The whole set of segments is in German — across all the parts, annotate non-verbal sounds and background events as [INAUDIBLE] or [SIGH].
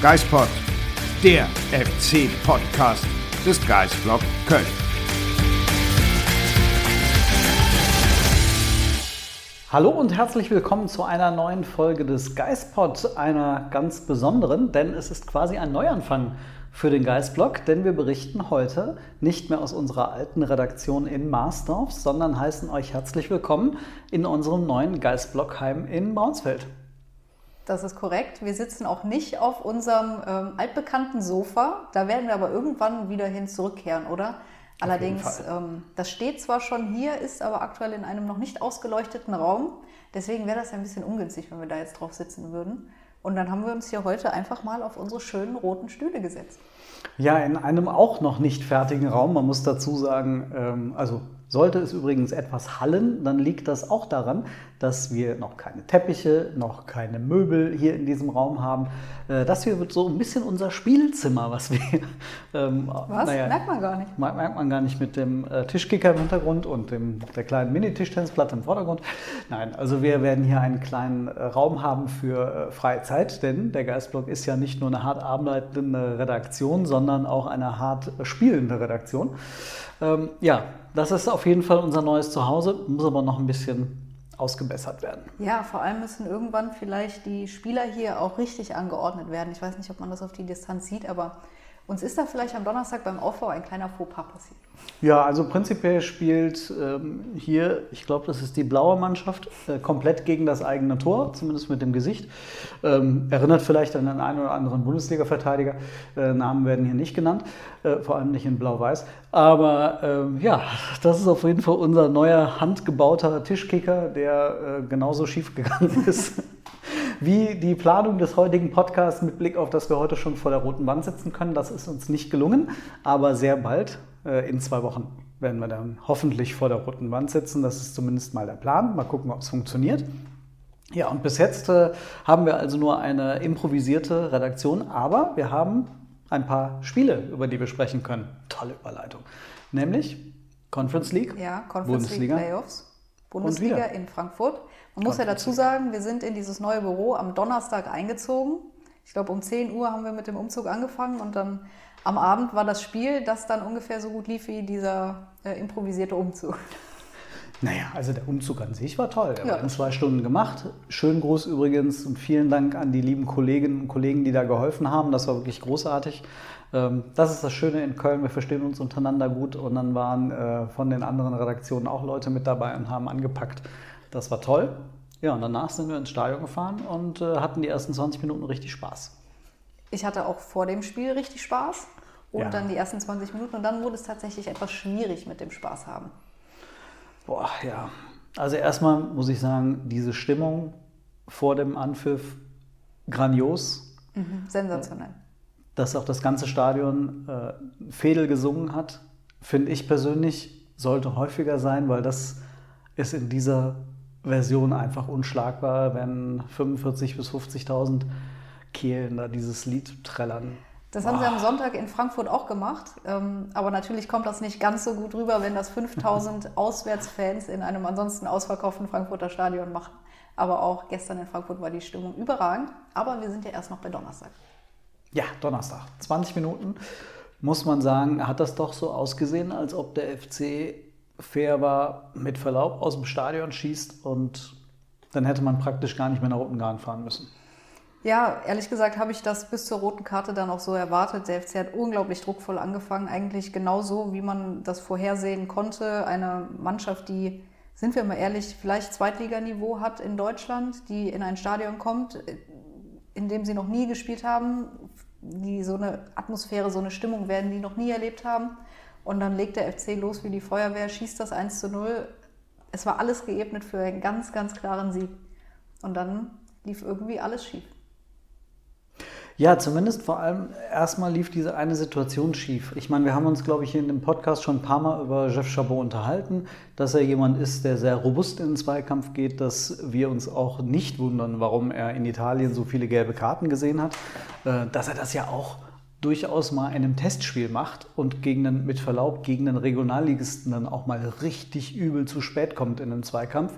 Geistpod, der FC-Podcast des Geistblog Köln. Hallo und herzlich willkommen zu einer neuen Folge des Geistpod, einer ganz besonderen, denn es ist quasi ein Neuanfang für den Geistblog, denn wir berichten heute nicht mehr aus unserer alten Redaktion in Marsdorf, sondern heißen euch herzlich willkommen in unserem neuen Geistblogheim in Braunsfeld. Das ist korrekt. Wir sitzen auch nicht auf unserem ähm, altbekannten Sofa. Da werden wir aber irgendwann wieder hin zurückkehren, oder? Allerdings, ähm, das steht zwar schon hier, ist aber aktuell in einem noch nicht ausgeleuchteten Raum. Deswegen wäre das ein bisschen ungünstig, wenn wir da jetzt drauf sitzen würden. Und dann haben wir uns hier heute einfach mal auf unsere schönen roten Stühle gesetzt. Ja, in einem auch noch nicht fertigen Raum. Man muss dazu sagen, ähm, also sollte es übrigens etwas hallen, dann liegt das auch daran, dass wir noch keine Teppiche, noch keine Möbel hier in diesem Raum haben. Äh, das hier wird so ein bisschen unser Spielzimmer, was wir. Ähm, was? Naja, merkt man gar nicht. Merkt man gar nicht mit dem äh, Tischkicker im Hintergrund und dem, der kleinen Mini-Tischtennisplatte im Vordergrund. Nein, also wir werden hier einen kleinen äh, Raum haben für freie Zeit, denn der Geistblog ist ja nicht nur eine hart arbeitende Redaktion, sondern auch eine hart spielende Redaktion. Ähm, ja, das ist auf jeden Fall unser neues Zuhause, muss aber noch ein bisschen ausgebessert werden. Ja, vor allem müssen irgendwann vielleicht die Spieler hier auch richtig angeordnet werden. Ich weiß nicht, ob man das auf die Distanz sieht, aber uns ist da vielleicht am Donnerstag beim Aufbau ein kleiner Fauxpas passiert. Ja, also prinzipiell spielt ähm, hier, ich glaube, das ist die blaue Mannschaft, äh, komplett gegen das eigene Tor, zumindest mit dem Gesicht. Ähm, erinnert vielleicht an den einen oder anderen Bundesliga-Verteidiger. Äh, Namen werden hier nicht genannt, äh, vor allem nicht in Blau-Weiß. Aber ähm, ja, das ist auf jeden Fall unser neuer handgebauter Tischkicker, der äh, genauso schief gegangen [LAUGHS] ist wie die Planung des heutigen Podcasts mit Blick auf, dass wir heute schon vor der roten Wand sitzen können. Das ist uns nicht gelungen, aber sehr bald, äh, in zwei Wochen, werden wir dann hoffentlich vor der roten Wand sitzen. Das ist zumindest mal der Plan. Mal gucken, ob es funktioniert. Ja, und bis jetzt äh, haben wir also nur eine improvisierte Redaktion, aber wir haben ein paar Spiele, über die wir sprechen können. Tolle Überleitung. Nämlich Conference League, ja, Conference Bundesliga League Playoffs, Bundesliga in Frankfurt. Man muss ja dazu sagen, wir sind in dieses neue Büro am Donnerstag eingezogen. Ich glaube, um 10 Uhr haben wir mit dem Umzug angefangen und dann am Abend war das Spiel, das dann ungefähr so gut lief wie dieser äh, improvisierte Umzug. [LAUGHS] Naja, also der Umzug an sich war toll. Der ja. war in zwei Stunden gemacht. Schönen Gruß übrigens und vielen Dank an die lieben Kolleginnen und Kollegen, die da geholfen haben. Das war wirklich großartig. Ähm, das ist das Schöne in Köln, wir verstehen uns untereinander gut und dann waren äh, von den anderen Redaktionen auch Leute mit dabei und haben angepackt. Das war toll. Ja, und danach sind wir ins Stadion gefahren und äh, hatten die ersten 20 Minuten richtig Spaß. Ich hatte auch vor dem Spiel richtig Spaß und ja. dann die ersten 20 Minuten und dann wurde es tatsächlich etwas schwierig mit dem Spaß haben. Boah, ja. Also erstmal muss ich sagen, diese Stimmung vor dem Anpfiff grandios. Mhm, sensationell. Dass auch das ganze Stadion äh, Fedel gesungen hat, finde ich persönlich, sollte häufiger sein, weil das ist in dieser Version einfach unschlagbar, wenn 45.000 bis 50.000 Kehlen da dieses Lied trällern. Das haben Boah. sie am Sonntag in Frankfurt auch gemacht. Ähm, aber natürlich kommt das nicht ganz so gut rüber, wenn das 5000 [LAUGHS] Auswärtsfans in einem ansonsten ausverkauften Frankfurter Stadion machen. Aber auch gestern in Frankfurt war die Stimmung überragend. Aber wir sind ja erst noch bei Donnerstag. Ja, Donnerstag. 20 Minuten. Muss man sagen, hat das doch so ausgesehen, als ob der FC fair war, mit Verlaub aus dem Stadion schießt und dann hätte man praktisch gar nicht mehr nach Ungarn fahren müssen. Ja, ehrlich gesagt habe ich das bis zur roten Karte dann auch so erwartet. Der FC hat unglaublich druckvoll angefangen, eigentlich genauso, wie man das vorhersehen konnte. Eine Mannschaft, die, sind wir mal ehrlich, vielleicht Zweitliganiveau hat in Deutschland, die in ein Stadion kommt, in dem sie noch nie gespielt haben, die so eine Atmosphäre, so eine Stimmung werden, die noch nie erlebt haben Und dann legt der FC los wie die Feuerwehr, schießt das 1 zu 0. Es war alles geebnet für einen ganz, ganz klaren Sieg. Und dann lief irgendwie alles schief. Ja, zumindest vor allem erstmal lief diese eine Situation schief. Ich meine, wir haben uns, glaube ich, in dem Podcast schon ein paar Mal über Jeff Chabot unterhalten, dass er jemand ist, der sehr robust in den Zweikampf geht, dass wir uns auch nicht wundern, warum er in Italien so viele gelbe Karten gesehen hat, äh, dass er das ja auch durchaus mal in einem Testspiel macht und gegen einen, mit Verlaub gegen den Regionalligisten dann auch mal richtig übel zu spät kommt in einem Zweikampf.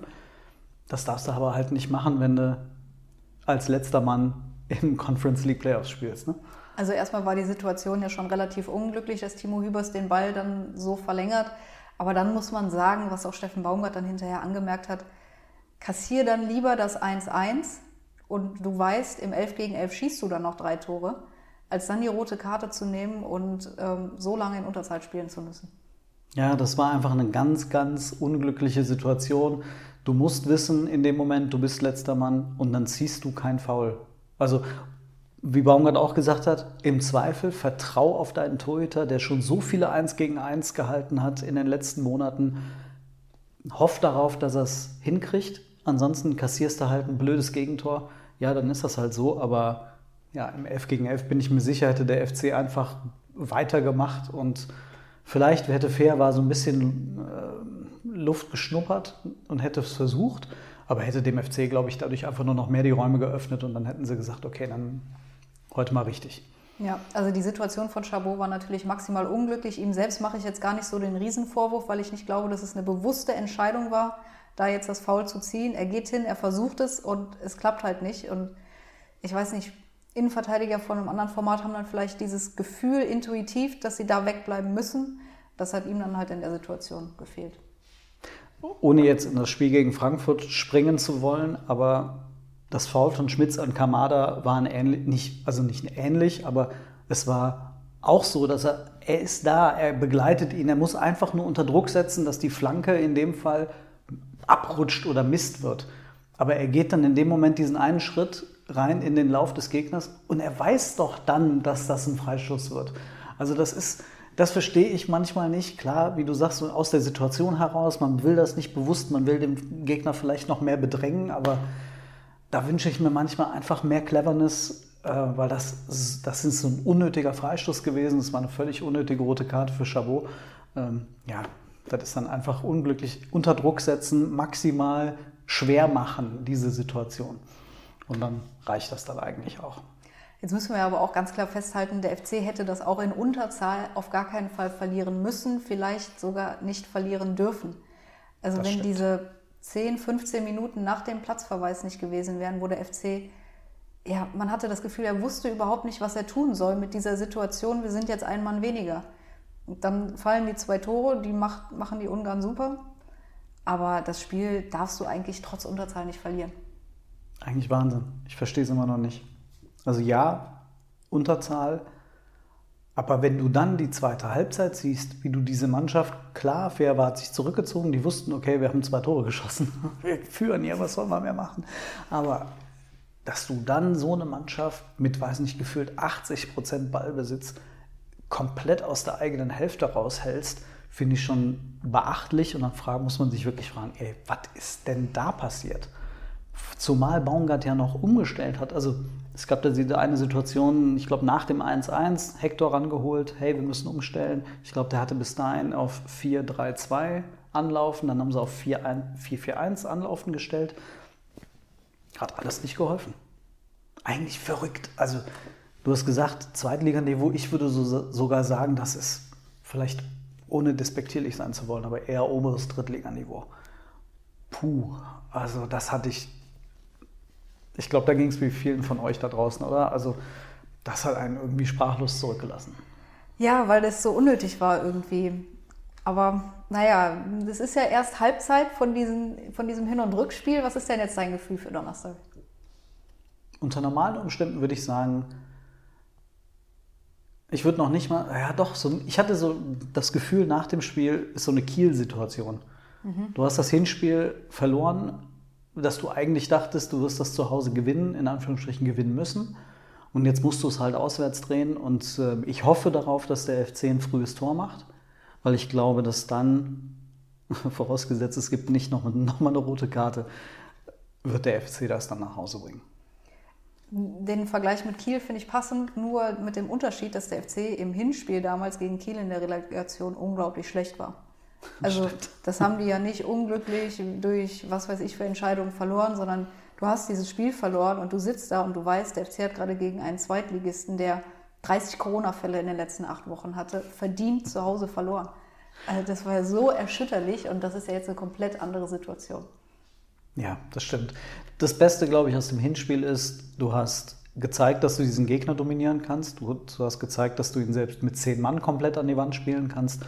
Das darfst du aber halt nicht machen, wenn du als letzter Mann im [LAUGHS] Conference League Playoffs spielst. Ne? Also erstmal war die Situation ja schon relativ unglücklich, dass Timo Hübers den Ball dann so verlängert. Aber dann muss man sagen, was auch Steffen Baumgart dann hinterher angemerkt hat, kassier dann lieber das 1-1 und du weißt, im 11 gegen 11 schießt du dann noch drei Tore, als dann die rote Karte zu nehmen und ähm, so lange in Unterzahl spielen zu müssen. Ja, das war einfach eine ganz, ganz unglückliche Situation. Du musst wissen, in dem Moment, du bist letzter Mann und dann ziehst du kein Foul. Also, wie Baumgart auch gesagt hat, im Zweifel vertrau auf deinen Torhüter, der schon so viele 1 gegen 1 gehalten hat in den letzten Monaten. Hoff darauf, dass er es hinkriegt. Ansonsten kassierst du halt ein blödes Gegentor. Ja, dann ist das halt so. Aber ja, im 11 gegen 11 bin ich mir sicher, hätte der FC einfach weitergemacht und vielleicht, hätte fair war, so ein bisschen äh, Luft geschnuppert und hätte es versucht. Aber hätte dem FC, glaube ich, dadurch einfach nur noch mehr die Räume geöffnet und dann hätten sie gesagt, okay, dann heute mal richtig. Ja, also die Situation von Chabot war natürlich maximal unglücklich. Ihm selbst mache ich jetzt gar nicht so den Riesenvorwurf, weil ich nicht glaube, dass es eine bewusste Entscheidung war, da jetzt das Foul zu ziehen. Er geht hin, er versucht es und es klappt halt nicht. Und ich weiß nicht, Innenverteidiger von einem anderen Format haben dann vielleicht dieses Gefühl intuitiv, dass sie da wegbleiben müssen. Das hat ihm dann halt in der Situation gefehlt ohne jetzt in das Spiel gegen Frankfurt springen zu wollen, aber das Foul von Schmitz an Kamada war ein ähnlich, nicht, also nicht ähnlich, aber es war auch so, dass er, er ist da, er begleitet ihn, er muss einfach nur unter Druck setzen, dass die Flanke in dem Fall abrutscht oder Mist wird. Aber er geht dann in dem Moment diesen einen Schritt rein in den Lauf des Gegners und er weiß doch dann, dass das ein Freischuss wird. Also das ist, das verstehe ich manchmal nicht. Klar, wie du sagst, aus der Situation heraus, man will das nicht bewusst, man will den Gegner vielleicht noch mehr bedrängen, aber da wünsche ich mir manchmal einfach mehr Cleverness, äh, weil das, das ist so ein unnötiger Freistoß gewesen. Das war eine völlig unnötige rote Karte für Chabot. Ähm, ja, das ist dann einfach unglücklich. Unter Druck setzen, maximal schwer machen, diese Situation. Und dann reicht das dann eigentlich auch. Jetzt müssen wir aber auch ganz klar festhalten, der FC hätte das auch in Unterzahl auf gar keinen Fall verlieren müssen, vielleicht sogar nicht verlieren dürfen. Also das wenn stimmt. diese 10, 15 Minuten nach dem Platzverweis nicht gewesen wären, wo der FC, ja, man hatte das Gefühl, er wusste überhaupt nicht, was er tun soll mit dieser Situation, wir sind jetzt ein Mann weniger. Und dann fallen die zwei Tore, die macht, machen die Ungarn super. Aber das Spiel darfst du eigentlich trotz Unterzahl nicht verlieren. Eigentlich Wahnsinn. Ich verstehe es immer noch nicht. Also ja, Unterzahl. Aber wenn du dann die zweite Halbzeit siehst, wie du diese Mannschaft, klar, fair war, hat sich zurückgezogen, die wussten, okay, wir haben zwei Tore geschossen, [LAUGHS] wir führen ja, was soll man mehr machen? Aber dass du dann so eine Mannschaft mit, weiß nicht, gefühlt 80 Prozent Ballbesitz komplett aus der eigenen Hälfte raushältst, finde ich schon beachtlich. Und dann muss man sich wirklich fragen, ey, was ist denn da passiert? Zumal Baumgart ja noch umgestellt hat. Also es gab da diese eine Situation, ich glaube nach dem 1-1, Hector rangeholt, hey, wir müssen umstellen. Ich glaube, der hatte bis dahin auf 4-3-2 anlaufen, dann haben sie auf 4-4-1 anlaufen gestellt. Hat alles nicht geholfen. Eigentlich verrückt. Also du hast gesagt, Zweitliganiveau, ich würde so, sogar sagen, das ist vielleicht ohne despektierlich sein zu wollen, aber eher oberes Drittliganiveau. Puh, also das hatte ich ich glaube, da ging es wie vielen von euch da draußen, oder? Also das hat einen irgendwie sprachlos zurückgelassen. Ja, weil das so unnötig war irgendwie. Aber naja, das ist ja erst Halbzeit von, diesen, von diesem Hin- und Rückspiel. Was ist denn jetzt dein Gefühl für Donnerstag? Unter normalen Umständen würde ich sagen, ich würde noch nicht mal, ja doch, so, ich hatte so das Gefühl, nach dem Spiel ist so eine Kiel-Situation. Mhm. Du hast das Hinspiel verloren, dass du eigentlich dachtest, du wirst das zu Hause gewinnen, in Anführungsstrichen gewinnen müssen. Und jetzt musst du es halt auswärts drehen. Und äh, ich hoffe darauf, dass der FC ein frühes Tor macht. weil ich glaube, dass dann, [LAUGHS] vorausgesetzt es gibt nicht noch, noch eine rote Karte, wird der FC das dann nach Hause bringen. Den Vergleich mit Kiel finde ich passend, nur mit dem Unterschied, dass der FC im Hinspiel damals gegen Kiel in der Relegation unglaublich schlecht war. Also das haben die ja nicht unglücklich durch was weiß ich für Entscheidungen verloren, sondern du hast dieses Spiel verloren und du sitzt da und du weißt, der FC hat gerade gegen einen Zweitligisten, der 30 Corona-Fälle in den letzten acht Wochen hatte, verdient zu Hause verloren. Also das war so erschütterlich und das ist ja jetzt eine komplett andere Situation. Ja, das stimmt. Das Beste, glaube ich, aus dem Hinspiel ist, du hast gezeigt, dass du diesen Gegner dominieren kannst. Du, hast gezeigt, dass du ihn selbst mit zehn Mann komplett an die Wand spielen kannst.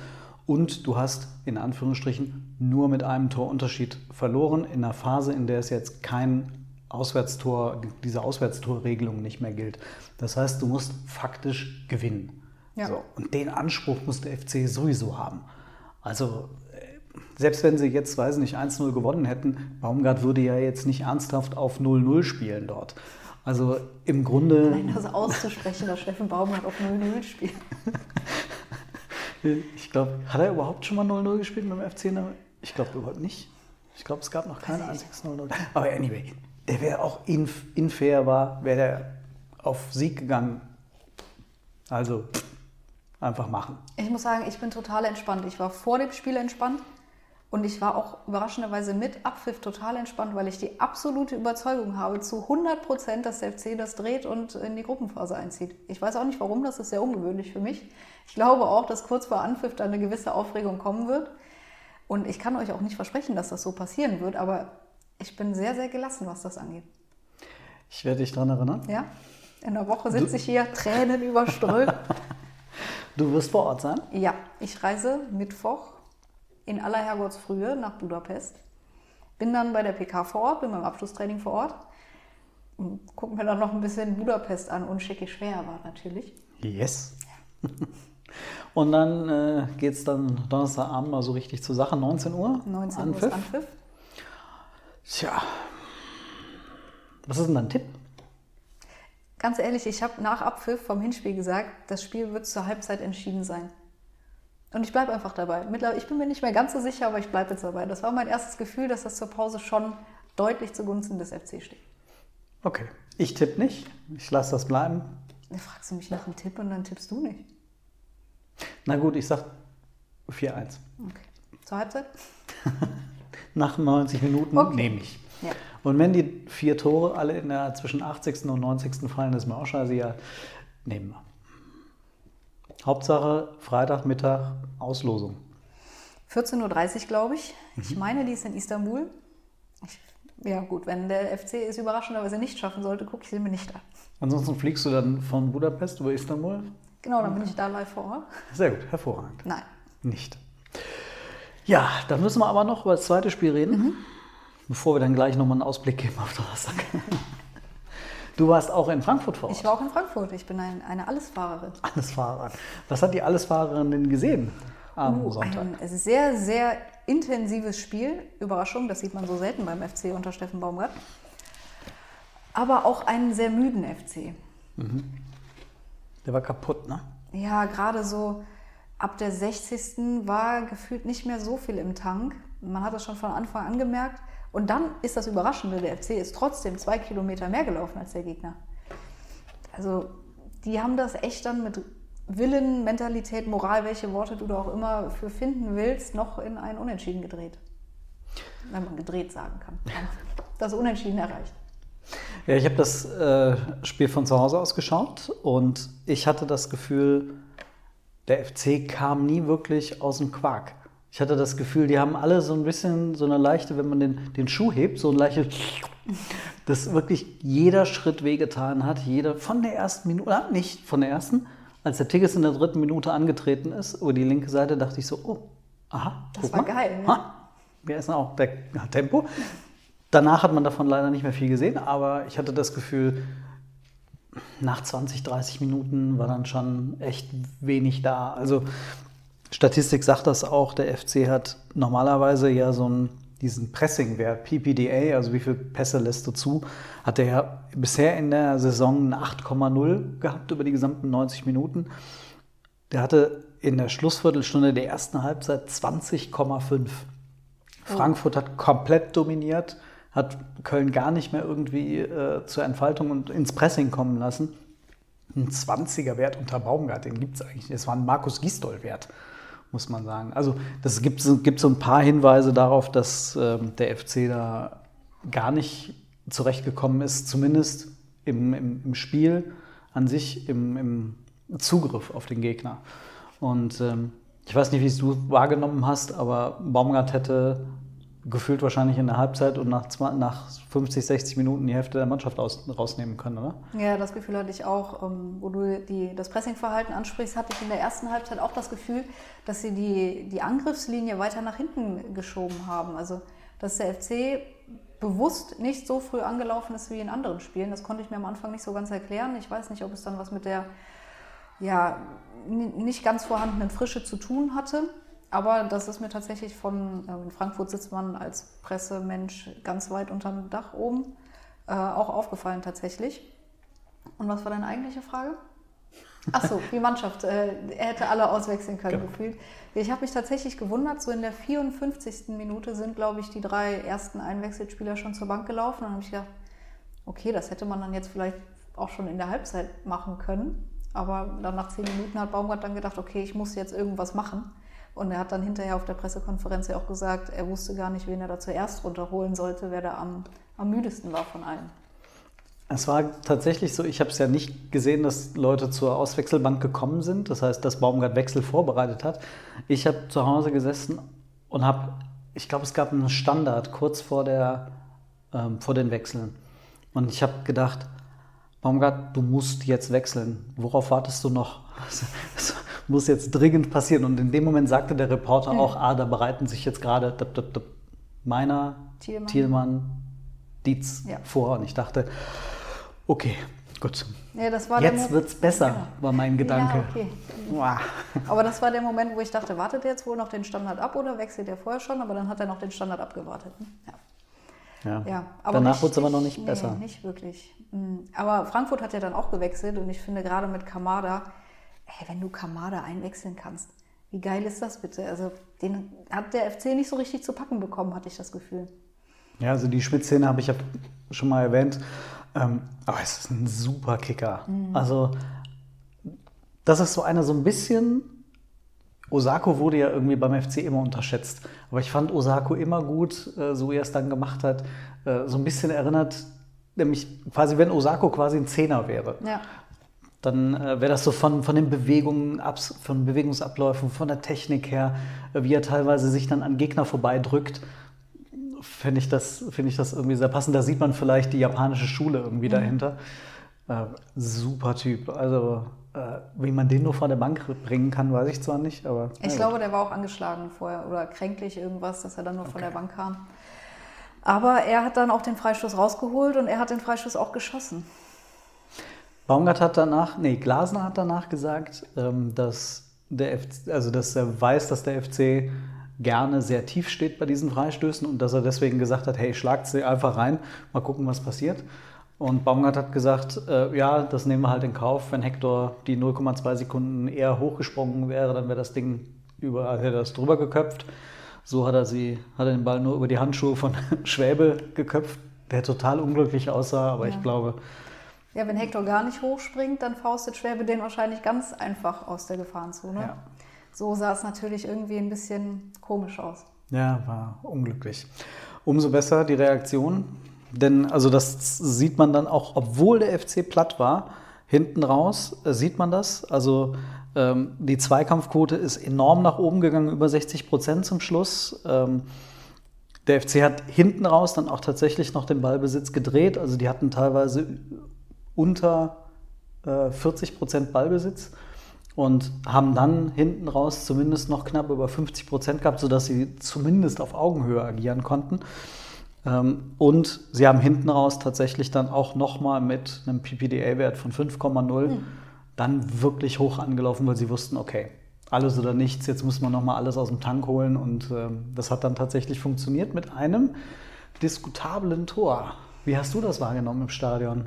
Und du hast in Anführungsstrichen nur mit einem Torunterschied verloren in einer Phase, in der es jetzt kein Auswärtstor, diese Auswärtstorregelung nicht mehr gilt. Das heißt, du musst faktisch gewinnen. Ja. So, und den Anspruch muss der FC sowieso haben. Also selbst wenn sie jetzt, weiß nicht, 1-0 gewonnen hätten, Baumgart würde ja jetzt nicht ernsthaft auf 0-0 spielen dort. Also im Grunde. Nein, das auszusprechen, dass Steffen Baumgart auf 0-0 spielt. [LAUGHS] ich glaube, hat er überhaupt schon mal 0-0 gespielt mit dem FC? Ich glaube überhaupt nicht. Ich glaube, es gab noch kein einziges 0-0. Aber anyway, der wäre auch infair war, wäre der auf Sieg gegangen. Also einfach machen. Ich muss sagen, ich bin total entspannt. Ich war vor dem Spiel entspannt. Und ich war auch überraschenderweise mit Abpfiff total entspannt, weil ich die absolute Überzeugung habe, zu 100 Prozent, dass der FC das dreht und in die Gruppenphase einzieht. Ich weiß auch nicht warum, das ist sehr ungewöhnlich für mich. Ich glaube auch, dass kurz vor Anpfiff da eine gewisse Aufregung kommen wird. Und ich kann euch auch nicht versprechen, dass das so passieren wird, aber ich bin sehr, sehr gelassen, was das angeht. Ich werde dich daran erinnern. Ja, in der Woche sitze ich hier, Tränen überströmt. [LAUGHS] du wirst vor Ort sein? Ja, ich reise Mittwoch in aller Herrgottsfrühe nach Budapest. Bin dann bei der PK vor Ort, bin beim Abschlusstraining vor Ort. Gucken wir dann noch ein bisschen Budapest an. Unschickig schwer war natürlich. Yes. Ja. [LAUGHS] Und dann äh, geht es dann Donnerstagabend mal so richtig zur Sache, 19 Uhr? 19 Uhr ist Anpfiff. Tja, was ist denn dein Tipp? Ganz ehrlich, ich habe nach Abpfiff vom Hinspiel gesagt, das Spiel wird zur Halbzeit entschieden sein. Und ich bleibe einfach dabei. Ich bin mir nicht mehr ganz so sicher, aber ich bleibe jetzt dabei. Das war mein erstes Gefühl, dass das zur Pause schon deutlich zugunsten des FC steht. Okay. Ich tippe nicht. Ich lasse das bleiben. Dann fragst du mich nach einem Tipp und dann tippst du nicht. Na gut, ich sag 4-1. Okay. Zur Halbzeit? [LAUGHS] nach 90 Minuten okay. nehme ich. Ja. Und wenn die vier Tore alle in der zwischen 80. und 90. fallen, ist mir auch scheiße, nehmen wir. Hauptsache Freitagmittag Auslosung. 14.30 Uhr, glaube ich. Mhm. Ich meine, die ist in Istanbul. Ich, ja, gut, wenn der FC es überraschenderweise nicht schaffen sollte, gucke ich sie mir nicht an. Ansonsten fliegst du dann von Budapest über Istanbul? Genau, dann bin ich da live vor Ort. Sehr gut, hervorragend. Nein. Nicht. Ja, dann müssen wir aber noch über das zweite Spiel reden, mhm. bevor wir dann gleich nochmal einen Ausblick geben auf Donnerstag. Du warst auch in Frankfurt vor Ort. Ich war auch in Frankfurt. Ich bin ein, eine Allesfahrerin. Allesfahrerin. Was hat die Allesfahrerin denn gesehen am uh, Sonntag? Ein sehr, sehr intensives Spiel. Überraschung, das sieht man so selten beim FC unter Steffen Baumgart. Aber auch einen sehr müden FC. Mhm. Der war kaputt, ne? Ja, gerade so ab der 60. war gefühlt nicht mehr so viel im Tank. Man hat das schon von Anfang an gemerkt. Und dann ist das Überraschende, der FC ist trotzdem zwei Kilometer mehr gelaufen als der Gegner. Also die haben das echt dann mit Willen, Mentalität, Moral, welche Worte du da auch immer für finden willst, noch in ein Unentschieden gedreht. Wenn man gedreht sagen kann. [LAUGHS] Das Unentschieden erreicht. Ja, ich habe das äh, Spiel von zu Hause aus geschaut und ich hatte das Gefühl, der FC kam nie wirklich aus dem Quark. Ich hatte das Gefühl, die haben alle so ein bisschen so eine leichte, wenn man den, den Schuh hebt, so ein leichtes, [LAUGHS] dass wirklich jeder Schritt wehgetan hat. Jeder von der ersten Minute, nicht von der ersten, als der Tigges in der dritten Minute angetreten ist, über die linke Seite, dachte ich so, oh, aha. Das war mal. geil. Ne? Ha, wer ist denn auch der ja, Tempo? Danach hat man davon leider nicht mehr viel gesehen, aber ich hatte das Gefühl, nach 20, 30 Minuten war dann schon echt wenig da. Also Statistik sagt das auch, der FC hat normalerweise ja so einen, diesen Pressing-Wert, PPDA, also wie viele Pässe lässt du zu, hat er ja bisher in der Saison eine 8,0 gehabt über die gesamten 90 Minuten. Der hatte in der Schlussviertelstunde der ersten Halbzeit 20,5. Frankfurt hat komplett dominiert, hat Köln gar nicht mehr irgendwie äh, zur Entfaltung und ins Pressing kommen lassen. Ein 20er-Wert unter Baumgart, den gibt es eigentlich nicht. Das war ein Markus Gisdol-Wert, muss man sagen. Also das gibt, gibt so ein paar Hinweise darauf, dass äh, der FC da gar nicht zurechtgekommen ist, zumindest im, im, im Spiel an sich, im, im, Zugriff auf den Gegner. Und ähm, ich weiß nicht, wie es du wahrgenommen hast, aber Baumgart hätte gefühlt wahrscheinlich in der Halbzeit und nach, nach 50, 60 Minuten die Hälfte der Mannschaft aus, rausnehmen können, oder? Ja, das Gefühl hatte ich auch. Ähm, wo du die, das Pressingverhalten ansprichst, hatte ich in der ersten Halbzeit auch das Gefühl, dass sie die, die Angriffslinie weiter nach hinten geschoben haben. Also, dass der FC bewusst nicht so früh angelaufen ist wie in anderen Spielen. Das konnte ich mir am Anfang nicht so ganz erklären. Ich weiß nicht, ob es dann was mit der ja, nicht ganz vorhandenen Frische zu tun hatte. Aber das ist mir tatsächlich von, äh, in Frankfurt sitzt man als Pressemensch ganz weit unterm Dach oben, äh, auch aufgefallen tatsächlich. Und was war deine eigentliche Frage? [LAUGHS] Ach so, die Mannschaft. Äh, er hätte alle auswechseln können, genau. gefühlt. Ich habe mich tatsächlich gewundert, so in der 54. Minute sind, glaube ich, die drei ersten Einwechselspieler schon zur Bank gelaufen. Und dann habe ich gedacht, okay, das hätte man dann jetzt vielleicht auch schon in der Halbzeit machen können. Aber dann nach zehn Minuten hat Baumgart dann gedacht, okay, ich muss jetzt irgendwas machen. Und er hat dann hinterher auf der Pressekonferenz ja auch gesagt, er wusste gar nicht, wen er da zuerst runterholen sollte, wer da am, am müdesten war von allen. Es war tatsächlich so, ich habe es ja nicht gesehen, dass Leute zur Auswechselbank gekommen sind. Das heißt, dass Baumgart Wechsel vorbereitet hat. Ich habe zu Hause gesessen und habe, ich glaube, es gab einen Standard kurz vor, der, ähm, vor den Wechseln. Und ich habe gedacht, Baumgart, du musst jetzt wechseln. Worauf wartest du noch? [LAUGHS] Muss jetzt dringend passieren. Und in dem Moment sagte der Reporter mhm. auch, ah, da bereiten sich jetzt gerade meiner, Thielmann, Thielmann Dietz ja. vor. Und ich dachte, okay, gut. Ja, jetzt wird es besser, ja. war mein Gedanke. Okay. Wow. Aber das war der Moment, wo ich dachte, wartet er jetzt wohl noch den Standard ab oder wechselt er vorher schon? Aber dann hat er noch den Standard abgewartet. Ne? Ja. Ja. ja Danach wurde es aber noch nicht nee, besser. Nicht wirklich. Hm. Aber Frankfurt hat ja dann auch gewechselt und ich finde gerade mit Kamada, hey, wenn du Kamada einwechseln kannst, wie geil ist das bitte? Also den hat der FC nicht so richtig zu packen bekommen, hatte ich das Gefühl. Ja, also die Schmidt-Szene habe ich ja schon mal erwähnt. Ähm, aber es ist ein super Kicker. Mhm. Also das ist so einer so ein bisschen. Osako wurde ja irgendwie beim FC immer unterschätzt. Aber ich fand Osako immer gut, äh, so wie er es dann gemacht hat. Äh, so ein bisschen erinnert, nämlich quasi, wenn Osako quasi ein Zehner wäre. Ja dann äh, wäre das so von, von den Bewegungen, von Bewegungsabläufen, von der Technik her, äh, wie er teilweise sich dann an Gegner vorbeidrückt, finde ich, das, find ich das irgendwie sehr passend. Da sieht man vielleicht die japanische Schule irgendwie mhm. dahinter. Äh, super Typ. Also, äh, wie man den nur von der Bank bringen kann, weiß ich zwar nicht, aber. Ich glaube, der war auch angeschlagen vorher oder kränklich irgendwas, dass er dann nur okay. von der Bank kam. Aber er hat dann auch den Freistoß rausgeholt und er hat den Freistoß auch geschossen. Baumgart hat danach, nee, Glasner hat danach gesagt, ähm, dass, der FC, also dass er weiß, dass der FC gerne sehr tief steht bei diesen Freistößen und dass er deswegen gesagt hat, hey, schlagt sie einfach rein, mal gucken, was passiert. Und Baumgart hat gesagt, äh, ja, das nehmen wir halt in Kauf. Wenn Hector die 0,2 Sekunden eher hochgesprungen wäre, dann wäre das Ding über, hätte das drüber geköpft. So hat er sie, hat er den Ball nur über die Handschuhe von [LAUGHS] Schwäbe geköpft, der total unglücklich aussah, aber ja. ich glaube, ja, wenn Hector gar nicht hochspringt, dann faustet Schwäbe den wahrscheinlich ganz einfach aus der Gefahrenzone. Ja. So sah es natürlich irgendwie ein bisschen komisch aus. Ja, war unglücklich. Umso besser die Reaktion, denn also das sieht man dann auch, obwohl der FC platt war, hinten raus äh, sieht man das. Also ähm, die Zweikampfquote ist enorm nach oben gegangen, über 60 Prozent zum Schluss. Ähm, der FC hat hinten raus dann auch tatsächlich noch den Ballbesitz gedreht. Also die hatten teilweise unter äh, 40 Prozent Ballbesitz und haben dann hinten raus zumindest noch knapp über 50 Prozent gehabt, sodass sie zumindest auf Augenhöhe agieren konnten. Ähm, und sie haben hinten raus tatsächlich dann auch nochmal mit einem PPDA-Wert von 5,0 mhm. dann wirklich hoch angelaufen, weil sie wussten, okay, alles oder nichts, jetzt muss man nochmal alles aus dem Tank holen. Und ähm, das hat dann tatsächlich funktioniert mit einem diskutablen Tor. Wie hast du das wahrgenommen im Stadion?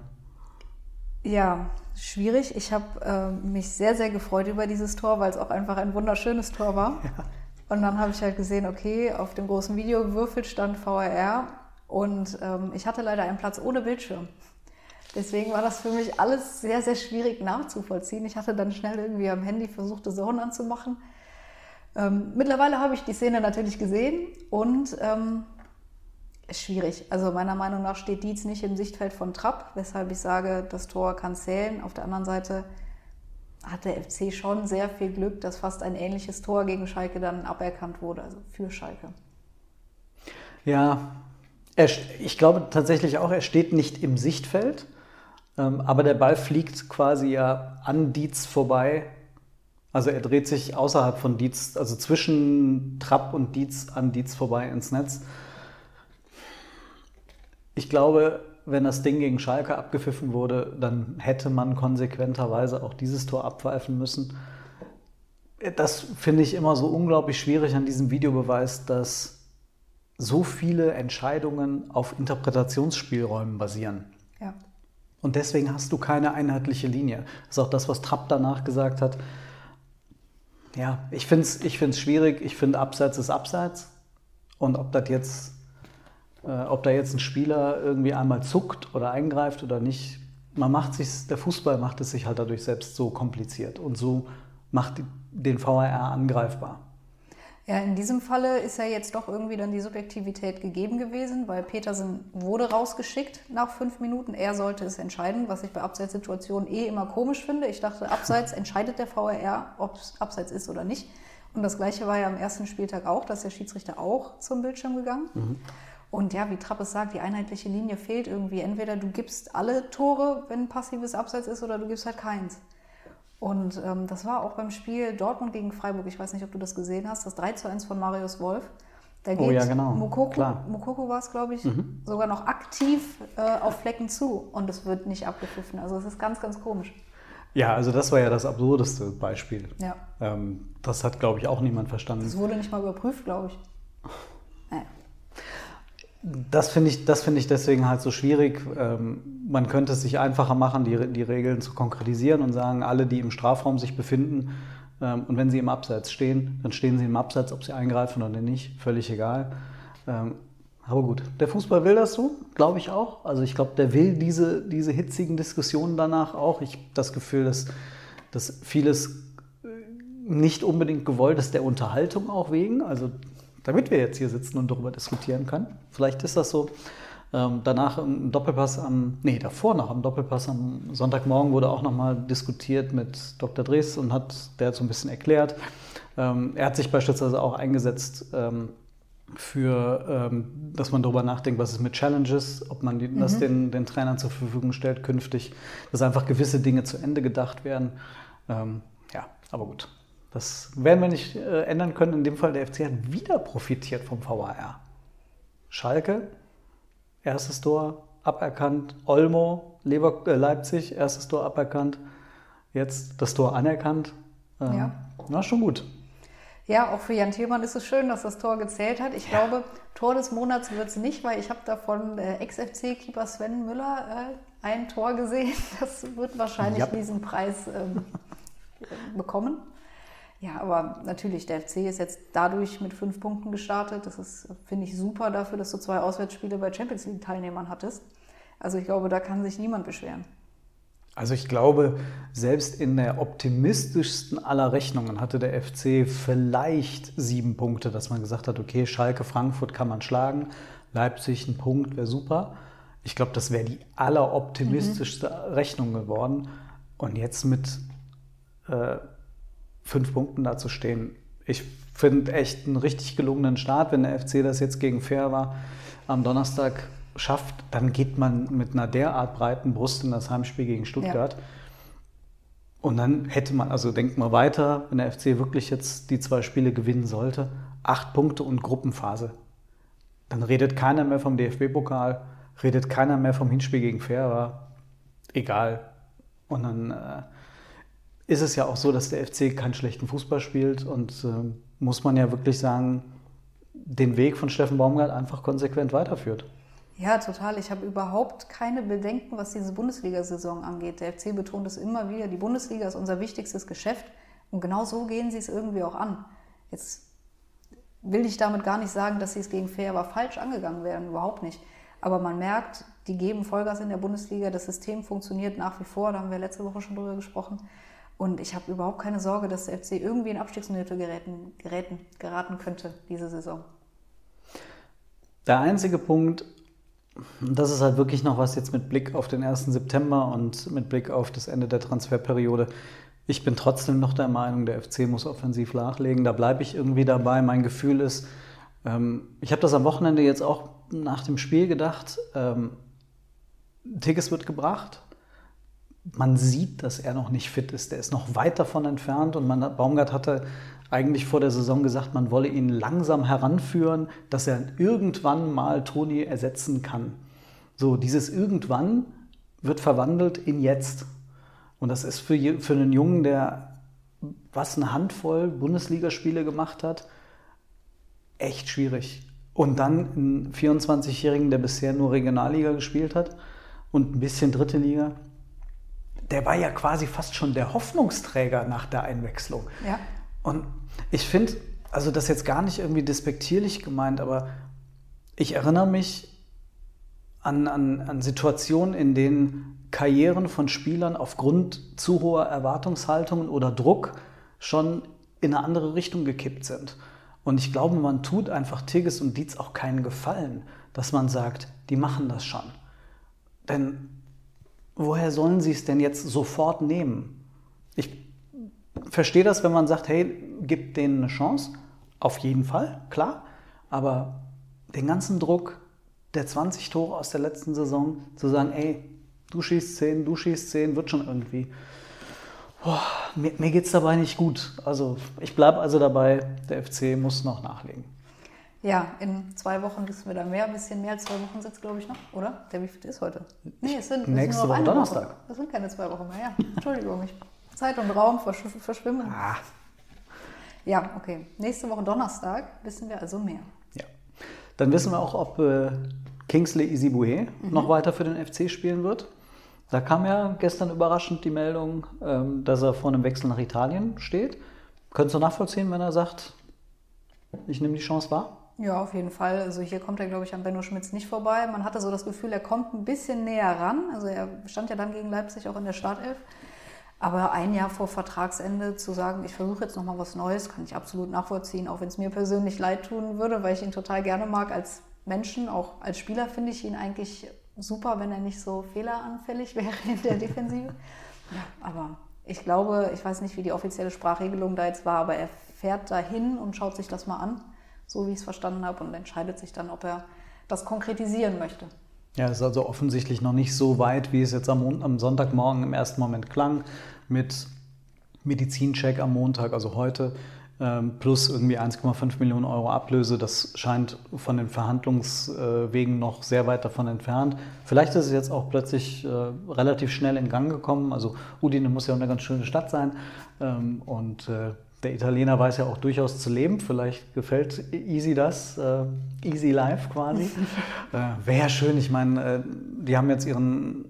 Ja, schwierig. Ich habe äh, mich sehr, sehr gefreut über dieses Tor, weil es auch einfach ein wunderschönes Tor war. Ja. Und dann habe ich halt gesehen, okay, auf dem großen Video gewürfelt stand VRR und ähm, ich hatte leider einen Platz ohne Bildschirm. Deswegen war das für mich alles sehr, sehr schwierig nachzuvollziehen. Ich hatte dann schnell irgendwie am Handy versucht, The Zone anzumachen. Ähm, mittlerweile habe ich die Szene natürlich gesehen und ähm, schwierig. Also meiner Meinung nach steht Dietz nicht im Sichtfeld von Trapp, weshalb ich sage, das Tor kann zählen. Auf der anderen Seite hat der FC schon sehr viel Glück, dass fast ein ähnliches Tor gegen Schalke dann aberkannt wurde, also für Schalke. Ja, er, ich glaube tatsächlich auch, er steht nicht im Sichtfeld, ähm, aber der Ball fliegt quasi ja an Dietz vorbei. Also er dreht sich außerhalb von Dietz, also zwischen Trapp und Dietz an Dietz vorbei ins Netz. Ich glaube, wenn das Ding gegen Schalke abgepfiffen wurde, dann hätte man konsequenterweise auch dieses Tor abpfeifen müssen. Das finde ich immer so unglaublich schwierig an diesem Videobeweis, dass so viele Entscheidungen auf Interpretationsspielräumen basieren. Ja. Und deswegen hast du keine einheitliche Linie. Das ist auch das, was Trapp danach gesagt hat. Ja, ich finde es ich schwierig. Ich finde, Abseits ist Abseits. Und ob das jetzt ob da jetzt ein Spieler irgendwie einmal zuckt oder eingreift oder nicht, man macht sich, der Fußball macht es sich halt dadurch selbst so kompliziert und so macht den VAR angreifbar. Ja, in diesem Falle ist ja jetzt doch irgendwie dann die Subjektivität gegeben gewesen, weil Petersen wurde rausgeschickt nach fünf Minuten. Er sollte es entscheiden, was ich bei Abseitssituationen eh immer komisch finde. Ich dachte, abseits [LAUGHS] entscheidet der VAR, ob es abseits ist oder nicht. Und das Gleiche war ja am ersten Spieltag auch, dass der Schiedsrichter auch zum Bildschirm gegangen. Mhm. Und ja, wie Trapp es sagt, die einheitliche Linie fehlt irgendwie. Entweder du gibst alle Tore, wenn passives Abseits ist, oder du gibst halt keins. Und ähm, das war auch beim Spiel Dortmund gegen Freiburg. Ich weiß nicht, ob du das gesehen hast. Das 3 zu 1 von Marius Wolf. Da oh geht oh, ja, genau. Mokoko, Mokoko war es, glaube ich, mhm. sogar noch aktiv äh, auf Flecken zu. Und es wird nicht abgepfiffen. Also es ist ganz, ganz komisch. Ja, also das war ja das absurdeste Beispiel. Ja. Ähm, das hat, glaube ich, auch niemand verstanden. Das wurde nicht mal überprüft, glaube ich. [LAUGHS] Naja. Das finde ich, find ich deswegen halt so schwierig. Ähm, man könnte es sich einfacher machen, die, die Regeln zu konkretisieren und sagen, alle, die im Strafraum sich befinden ähm, und wenn sie im Abseits stehen, dann stehen sie im Abseits, ob sie eingreifen oder nicht, völlig egal. Ähm, aber gut, der Fußball will das so, glaube ich auch. Also ich glaube, der will diese, diese hitzigen Diskussionen danach auch. Ich habe das Gefühl, dass, dass vieles nicht unbedingt gewollt ist, der Unterhaltung auch wegen. Also damit wir jetzt hier sitzen und darüber diskutieren können. Vielleicht ist das so. Ähm, danach im Doppelpass am, nee, davor noch am Doppelpass am Sonntagmorgen wurde auch nochmal diskutiert mit Dr. Drees und hat, der hat so ein bisschen erklärt. Ähm, er hat sich beispielsweise auch eingesetzt ähm, für, ähm, dass man darüber nachdenkt, was ist mit Challenges, ob man die, mhm. das den, den Trainern zur Verfügung stellt künftig, dass einfach gewisse Dinge zu Ende gedacht werden. Ähm, ja, aber gut, das werden wir nicht äh, ändern können. In dem Fall, der FC hat wieder profitiert vom VAR. Schalke, erstes Tor aberkannt. Olmo, Lever äh, Leipzig, erstes Tor aberkannt. Jetzt das Tor anerkannt. Ähm, ja. Na, schon gut. Ja, auch für Jan Thielmann ist es schön, dass das Tor gezählt hat. Ich ja. glaube, Tor des Monats wird es nicht, weil ich habe da von äh, Ex-FC-Keeper Sven Müller äh, ein Tor gesehen. [LAUGHS] Das wird wahrscheinlich ja. diesen Preis ähm, bekommen. Ja, aber natürlich, der FC ist jetzt dadurch mit fünf Punkten gestartet. Das ist, finde ich, super dafür, dass du zwei Auswärtsspiele bei Champions League-Teilnehmern hattest. Also ich glaube, da kann sich niemand beschweren. Also ich glaube, selbst in der optimistischsten aller Rechnungen hatte der FC vielleicht sieben Punkte, dass man gesagt hat, okay, Schalke, Frankfurt kann man schlagen, Leipzig ein Punkt wäre super. Ich glaube, das wäre die alleroptimistischste mhm. Rechnung geworden. Und jetzt mit äh, fünf Punkten da zu stehen. Ich finde echt einen richtig gelungenen Start, wenn der FC das jetzt gegen Fair war am Donnerstag schafft, dann geht man mit einer derart breiten Brust in das Heimspiel gegen Stuttgart. Ja. Und dann hätte man, also denkt mal weiter, wenn der FC wirklich jetzt die zwei Spiele gewinnen sollte, acht Punkte und Gruppenphase. Dann redet keiner mehr vom DFB-Pokal, redet keiner mehr vom Hinspiel gegen Fair, egal. Und dann äh, ist es ja auch so, dass der FC keinen schlechten Fußball spielt und äh, muss man ja wirklich sagen, den Weg von Steffen Baumgart einfach konsequent weiterführt. Ja, total. Ich habe überhaupt keine Bedenken, was diese Bundesliga-Saison angeht. Der FC betont es immer wieder, die Bundesliga ist unser wichtigstes Geschäft und genau so gehen sie es irgendwie auch an. Jetzt will ich damit gar nicht sagen, dass sie es gegen Fair aber falsch angegangen werden, überhaupt nicht. Aber man merkt, die geben Vollgas in der Bundesliga, das System funktioniert nach wie vor, da haben wir letzte Woche schon drüber gesprochen. Und ich habe überhaupt keine Sorge, dass der FC irgendwie in Abstiegsnöte geräten, geräten, geraten könnte diese Saison. Der einzige Punkt, das ist halt wirklich noch was jetzt mit Blick auf den 1. September und mit Blick auf das Ende der Transferperiode. Ich bin trotzdem noch der Meinung, der FC muss offensiv nachlegen. Da bleibe ich irgendwie dabei. Mein Gefühl ist, ähm, ich habe das am Wochenende jetzt auch nach dem Spiel gedacht, ähm, Tigges wird gebracht. Man sieht, dass er noch nicht fit ist. Der ist noch weit davon entfernt und man Baumgart hatte eigentlich vor der Saison gesagt, man wolle ihn langsam heranführen, dass er irgendwann mal Toni ersetzen kann. So, dieses irgendwann wird verwandelt in jetzt. Und das ist für, für einen Jungen, der was eine Handvoll Bundesligaspiele gemacht hat, echt schwierig. Und dann einen 24-Jährigen, der bisher nur Regionalliga gespielt hat und ein bisschen dritte Liga, der war ja quasi fast schon der Hoffnungsträger nach der Einwechslung. Ja. Und ich finde, also das jetzt gar nicht irgendwie despektierlich gemeint, aber ich erinnere mich an, an, an Situationen, in denen Karrieren von Spielern aufgrund zu hoher Erwartungshaltungen oder Druck schon in eine andere Richtung gekippt sind. Und ich glaube, man tut einfach Tigges und Dietz auch keinen Gefallen, dass man sagt, die machen das schon. Denn woher sollen sie es denn jetzt sofort nehmen? Ich verstehe das, wenn man sagt, hey, gib denen eine Chance. Auf jeden Fall, klar. Aber den ganzen Druck der 20 Tore aus der letzten Saison zu sagen, ey, du schießt 10, du schießt 10, wird schon irgendwie. Boah, mir mir geht es dabei nicht gut. Also ich bleibe also dabei, der FC muss noch nachlegen. Ja, in zwei Wochen wissen wir da mehr. Ein bisschen mehr als zwei Wochen sind es, glaube ich, noch, oder? Der wievielte ist heute? Nee, es sind, es Nächste sind Woche Donnerstag. Woche. Das sind keine zwei Wochen mehr, ja. Entschuldigung, ich Zeit und Raum versch verschwimmen. Ah. Ja, okay. Nächste Woche Donnerstag wissen wir also mehr. Ja. Dann wissen wir auch, ob äh, Kingsley Isibue mhm. noch weiter für den FC spielen wird. Da kam ja gestern überraschend die Meldung, ähm, dass er vor einem Wechsel nach Italien steht. Könntest du nachvollziehen, wenn er sagt, ich nehme die Chance wahr? Ja, auf jeden Fall. Also hier kommt er, glaube ich, an Benno Schmitz nicht vorbei. Man hatte so das Gefühl, er kommt ein bisschen näher ran. Also er stand ja dann gegen Leipzig auch in der Startelf. Aber ein Jahr vor Vertragsende zu sagen, ich versuche jetzt nochmal was Neues, kann ich absolut nachvollziehen, auch wenn es mir persönlich leid tun würde, weil ich ihn total gerne mag als Menschen. Auch als Spieler finde ich ihn eigentlich super, wenn er nicht so fehleranfällig [LAUGHS] wäre in der Defensive. Ja, aber ich glaube, ich weiß nicht, wie die offizielle Sprachregelung da jetzt war, aber er fährt dahin und schaut sich das mal an, so wie ich es verstanden habe, und entscheidet sich dann, ob er das konkretisieren möchte. Ja, ist also offensichtlich noch nicht so weit, wie es jetzt am, am Sonntagmorgen im ersten Moment klang mit Medizincheck am Montag, also heute, ähm, plus irgendwie 1,5 Millionen Euro Ablöse. Das scheint von den Verhandlungswegen noch sehr weit davon entfernt. Vielleicht ist es jetzt auch plötzlich äh, relativ schnell in Gang gekommen. Also Udine muss ja auch eine ganz schöne Stadt sein. Ähm, und äh, der Italiener weiß ja auch durchaus zu leben. Vielleicht gefällt Easy das, äh, Easy Life quasi. [LAUGHS] Wäre ja schön. Ich meine, die haben jetzt ihren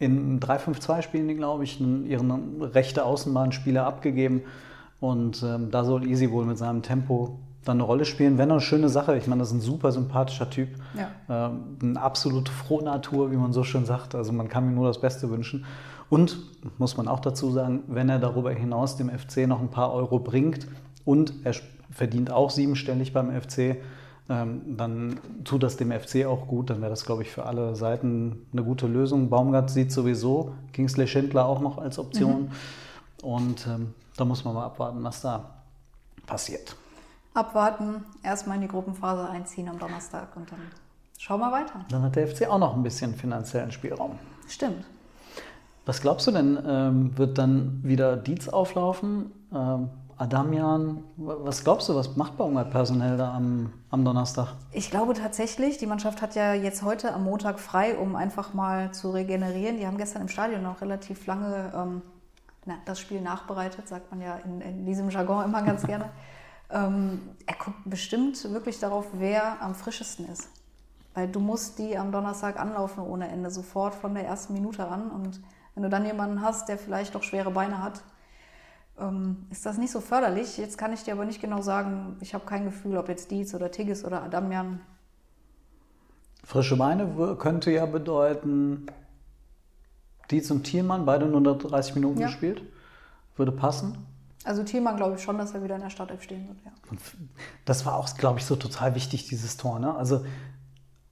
in 3-5-2 spielen die, glaube ich, ihren rechte Außenbahnspieler abgegeben. Und ähm, da soll Easy wohl mit seinem Tempo dann eine Rolle spielen. Wenn eine schöne Sache. Ich meine, das ist ein super sympathischer Typ. Ja. Ähm, eine absolute Frohnatur, wie man so schön sagt. Also man kann ihm nur das Beste wünschen. Und, muss man auch dazu sagen, wenn er darüber hinaus dem FC noch ein paar Euro bringt und er verdient auch siebenstellig beim FC, ähm, dann tut das dem FC auch gut. Dann wäre das, glaube ich, für alle Seiten eine gute Lösung. Baumgart sieht sowieso Kingsley Schindler auch noch als Option. Mhm. Und ähm, da muss man mal abwarten, was da passiert. Abwarten, erstmal in die Gruppenphase einziehen am Donnerstag und dann schauen wir weiter. Dann hat der FC auch noch ein bisschen finanziellen Spielraum. Stimmt. Was glaubst du denn, ähm, wird dann wieder Dietz auflaufen? Ähm, Adamian, was glaubst du, was macht Baumgart personell da am, am Donnerstag? Ich glaube tatsächlich, die Mannschaft hat ja jetzt heute am Montag frei, um einfach mal zu regenerieren. Die haben gestern im Stadion noch relativ lange ähm, na, das Spiel nachbereitet, sagt man ja in, in diesem Jargon immer ganz gerne. [LAUGHS] ähm, er guckt bestimmt wirklich darauf, wer am frischesten ist. Weil du musst die am Donnerstag anlaufen ohne Ende, sofort von der ersten Minute an. Und wenn du dann jemanden hast, der vielleicht doch schwere Beine hat, ähm, ist das nicht so förderlich. Jetzt kann ich dir aber nicht genau sagen, ich habe kein Gefühl, ob jetzt Dietz oder Tigges oder Adamian. Frische Beine könnte ja bedeuten, Dietz und Thielmann, beide nur 130 Minuten Ja. gespielt. Würde passen. Also Thielmann glaube ich schon, dass er wieder in der Startelf stehen wird. Ja. Das war auch, glaube ich, so total wichtig, dieses Tor. Ne? Also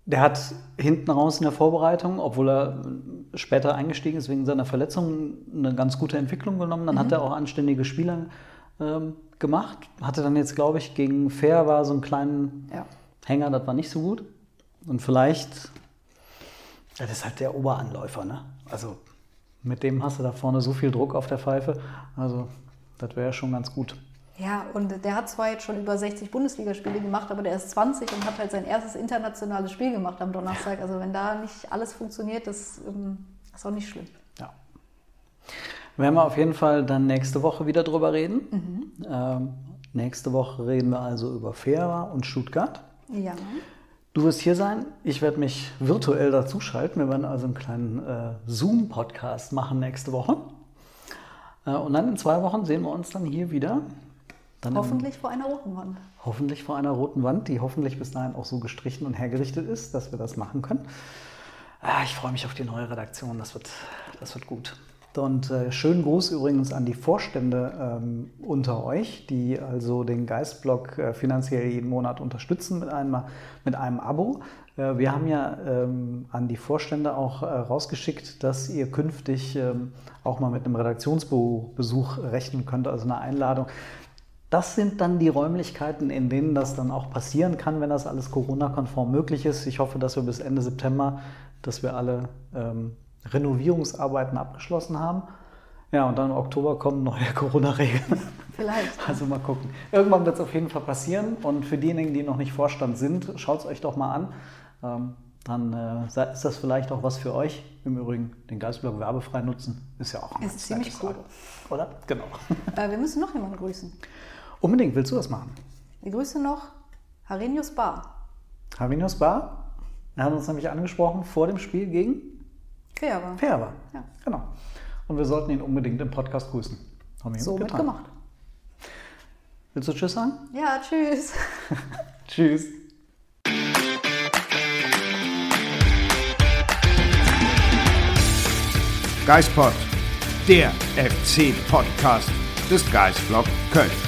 der hat hinten raus in der Vorbereitung, obwohl er später eingestiegen ist wegen seiner Verletzung, eine ganz gute Entwicklung genommen. Dann hat er auch anständige Spieler ähm, gemacht. Hatte dann jetzt, glaube ich, gegen Fair war so einen kleinen Ja. Hänger, das war nicht so gut. Und vielleicht, ja, das ist halt der Oberanläufer. Ne? Also mit dem hast du da vorne so viel Druck auf der Pfeife. Also das wäre schon ganz gut. Ja, und der hat zwar jetzt schon über 60 Bundesligaspiele gemacht, aber der ist 20 und hat halt sein erstes internationales Spiel gemacht am Donnerstag. Also wenn da nicht alles funktioniert, das ähm, ist auch nicht schlimm. Ja. Werden wir auf jeden Fall dann nächste Woche wieder drüber reden. Ähm, nächste Woche reden wir also über Fera und Stuttgart. Ja. Du wirst hier sein. Ich werde mich virtuell dazuschalten. Wir werden also einen kleinen äh, Zoom-Podcast machen nächste Woche. Äh, und dann in zwei Wochen sehen wir uns dann hier wieder. Dann im- Hoffentlich vor einer roten Wand. Hoffentlich vor einer roten Wand, die hoffentlich bis dahin auch so gestrichen und hergerichtet ist, dass wir das machen können. Ah, ich freue mich auf die neue Redaktion, das wird, das wird gut. Und äh, schönen Gruß übrigens an die Vorstände ähm, unter euch, die also den Geistblog äh, finanziell jeden Monat unterstützen mit einem, mit einem Abo. Äh, wir haben ja ähm, an die Vorstände auch äh, rausgeschickt, dass ihr künftig ähm, auch mal mit einem Redaktionsbesuch rechnen könnt, also eine Einladung. Das sind dann die Räumlichkeiten, in denen das dann auch passieren kann, wenn das alles Corona-konform möglich ist. Ich hoffe, dass wir bis Ende September, dass wir alle ähm, Renovierungsarbeiten abgeschlossen haben. Ja, und dann im Oktober kommen neue [LAUGHS] Corona-Regeln. Vielleicht. Also mal gucken. Irgendwann wird es auf jeden Fall passieren. Und für diejenigen, die noch nicht Vorstand sind, schaut es euch doch mal an. Ähm, dann äh, ist das vielleicht auch was für euch. Im Übrigen den Geistblog werbefrei nutzen. Ist ja auch eine Ist ziemlich Sache. Oder? Genau. Äh, wir müssen noch jemanden grüßen. Unbedingt, willst du das machen? Wir grüßen noch Harenius Bar. Havinus Bar. Er hat uns nämlich angesprochen vor dem Spiel gegen Fair war. Ferber. Ja. Genau. Und wir sollten ihn unbedingt im Podcast grüßen. Haben wir So hiermit mitgemacht. Willst du Tschüss sagen? Ja, tschüss. [LAUGHS] Tschüss. Geispod, der FC-Podcast des Geistblog Köln.